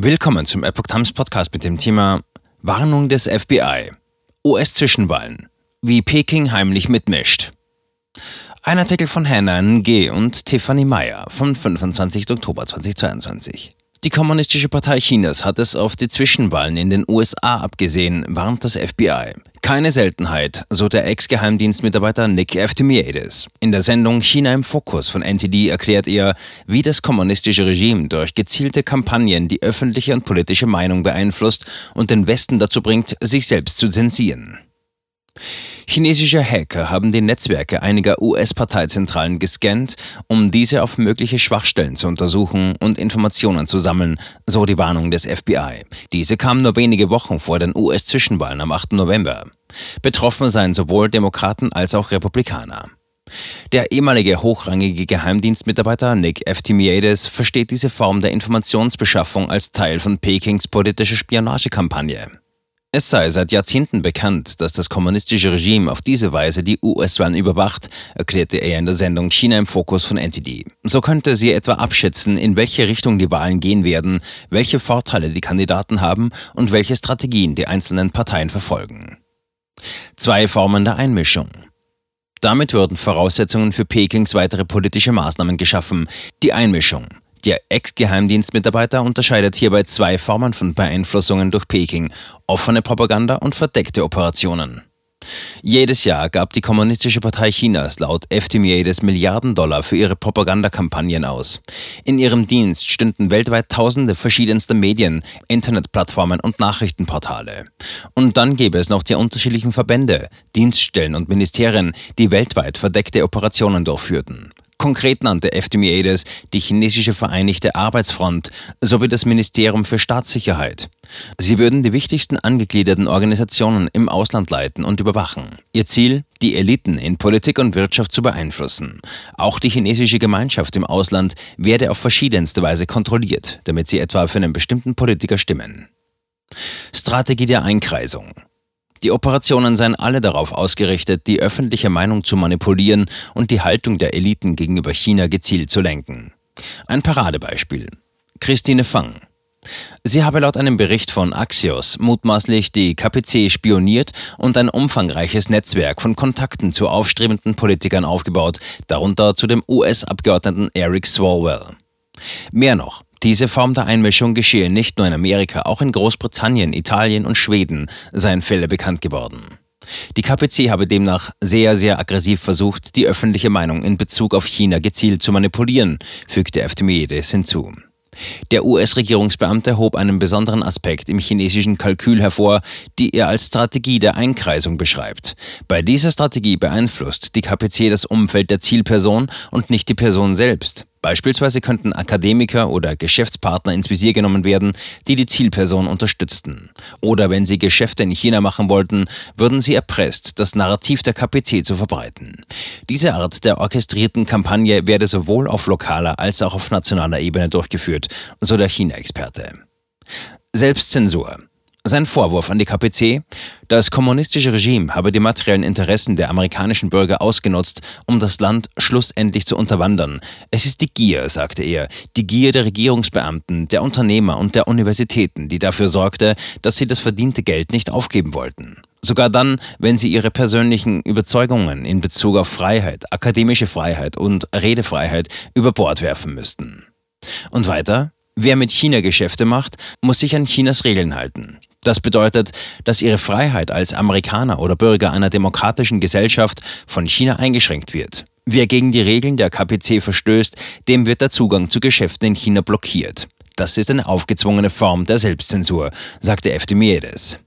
Willkommen zum Epoch Times Podcast mit dem Thema Warnung des FBI. US-Zwischenwahlen. Wie Peking heimlich mitmischt. Ein Artikel von Hannah Ng und Tiffany Meyer vom 25. Oktober 2022. Die Kommunistische Partei Chinas hat es auf die Zwischenwahlen in den USA abgesehen, warnt das FBI. Keine Seltenheit, so der Ex-Geheimdienstmitarbeiter Nick Eftimiades. In der Sendung China im Fokus von NTD erklärt er, wie das kommunistische Regime durch gezielte Kampagnen die öffentliche und politische Meinung beeinflusst und den Westen dazu bringt, sich selbst zu zensieren. Chinesische Hacker haben die Netzwerke einiger US-Parteizentralen gescannt, um diese auf mögliche Schwachstellen zu untersuchen und Informationen zu sammeln, so die Warnung des FBI. Diese kam nur wenige Wochen vor den US-Zwischenwahlen am 8. November. Betroffen seien sowohl Demokraten als auch Republikaner. Der ehemalige hochrangige Geheimdienstmitarbeiter Nick Eftimiades versteht diese Form der Informationsbeschaffung als Teil von Pekings politischer Spionagekampagne. Es sei seit Jahrzehnten bekannt, dass das kommunistische Regime auf diese Weise die US-Wahlen überwacht, erklärte er in der Sendung China im Fokus von NTD. So könnte sie etwa abschätzen, in welche Richtung die Wahlen gehen werden, welche Vorteile die Kandidaten haben und welche Strategien die einzelnen Parteien verfolgen. Zwei Formen der Einmischung. Damit würden Voraussetzungen für Pekings weitere politische Maßnahmen geschaffen. Die Einmischung. Der Ex-Geheimdienstmitarbeiter unterscheidet hierbei zwei Formen von Beeinflussungen durch Peking, offene Propaganda und verdeckte Operationen. Jedes Jahr gab die Kommunistische Partei Chinas laut Eftimiades Milliarden Dollar für ihre Propagandakampagnen aus. In ihrem Dienst stünden weltweit tausende verschiedenster Medien, Internetplattformen und Nachrichtenportale. Und dann gäbe es noch die unterschiedlichen Verbände, Dienststellen und Ministerien, die weltweit verdeckte Operationen durchführten. Konkret nannte FDMIADES die chinesische Vereinigte Arbeitsfront sowie das Ministerium für Staatssicherheit. Sie würden die wichtigsten angegliederten Organisationen im Ausland leiten und überwachen. Ihr Ziel, die Eliten in Politik und Wirtschaft zu beeinflussen. Auch die chinesische Gemeinschaft im Ausland werde auf verschiedenste Weise kontrolliert, damit sie etwa für einen bestimmten Politiker stimmen. Strategie der Einkreisung. Die Operationen seien alle darauf ausgerichtet, die öffentliche Meinung zu manipulieren und die Haltung der Eliten gegenüber China gezielt zu lenken. Ein Paradebeispiel. Christine Fang. Sie habe laut einem Bericht von Axios mutmaßlich die KPC spioniert und ein umfangreiches Netzwerk von Kontakten zu aufstrebenden Politikern aufgebaut, darunter zu dem US-Abgeordneten Eric Swalwell. Mehr noch, diese Form der Einmischung geschehe nicht nur in Amerika, auch in Großbritannien, Italien und Schweden seien Fälle bekannt geworden. Die KPC habe demnach sehr, sehr aggressiv versucht, die öffentliche Meinung in Bezug auf China gezielt zu manipulieren, fügte Eftimides hinzu. Der US-Regierungsbeamte hob einen besonderen Aspekt im chinesischen Kalkül hervor, die er als Strategie der Einkreisung beschreibt. Bei dieser Strategie beeinflusst die KPC das Umfeld der Zielperson und nicht die Person selbst. Beispielsweise könnten Akademiker oder Geschäftspartner ins Visier genommen werden, die die Zielperson unterstützten. Oder wenn sie Geschäfte in China machen wollten, würden sie erpresst, das Narrativ der KPC zu verbreiten. Diese Art der orchestrierten Kampagne werde sowohl auf lokaler als auch auf nationaler Ebene durchgeführt, so der China-Experte. Selbstzensur. Sein Vorwurf an die KPC, das kommunistische Regime habe die materiellen Interessen der amerikanischen Bürger ausgenutzt, um das Land schlussendlich zu unterwandern. Es ist die Gier, sagte er, die Gier der Regierungsbeamten, der Unternehmer und der Universitäten, die dafür sorgte, dass sie das verdiente Geld nicht aufgeben wollten. Sogar dann, wenn sie ihre persönlichen Überzeugungen in Bezug auf Freiheit, akademische Freiheit und Redefreiheit über Bord werfen müssten. Und weiter? Wer mit China Geschäfte macht, muss sich an Chinas Regeln halten. Das bedeutet, dass ihre Freiheit als Amerikaner oder Bürger einer demokratischen Gesellschaft von China eingeschränkt wird. Wer gegen die Regeln der KPC verstößt, dem wird der Zugang zu Geschäften in China blockiert. Das ist eine aufgezwungene Form der Selbstzensur, sagte Eftimides.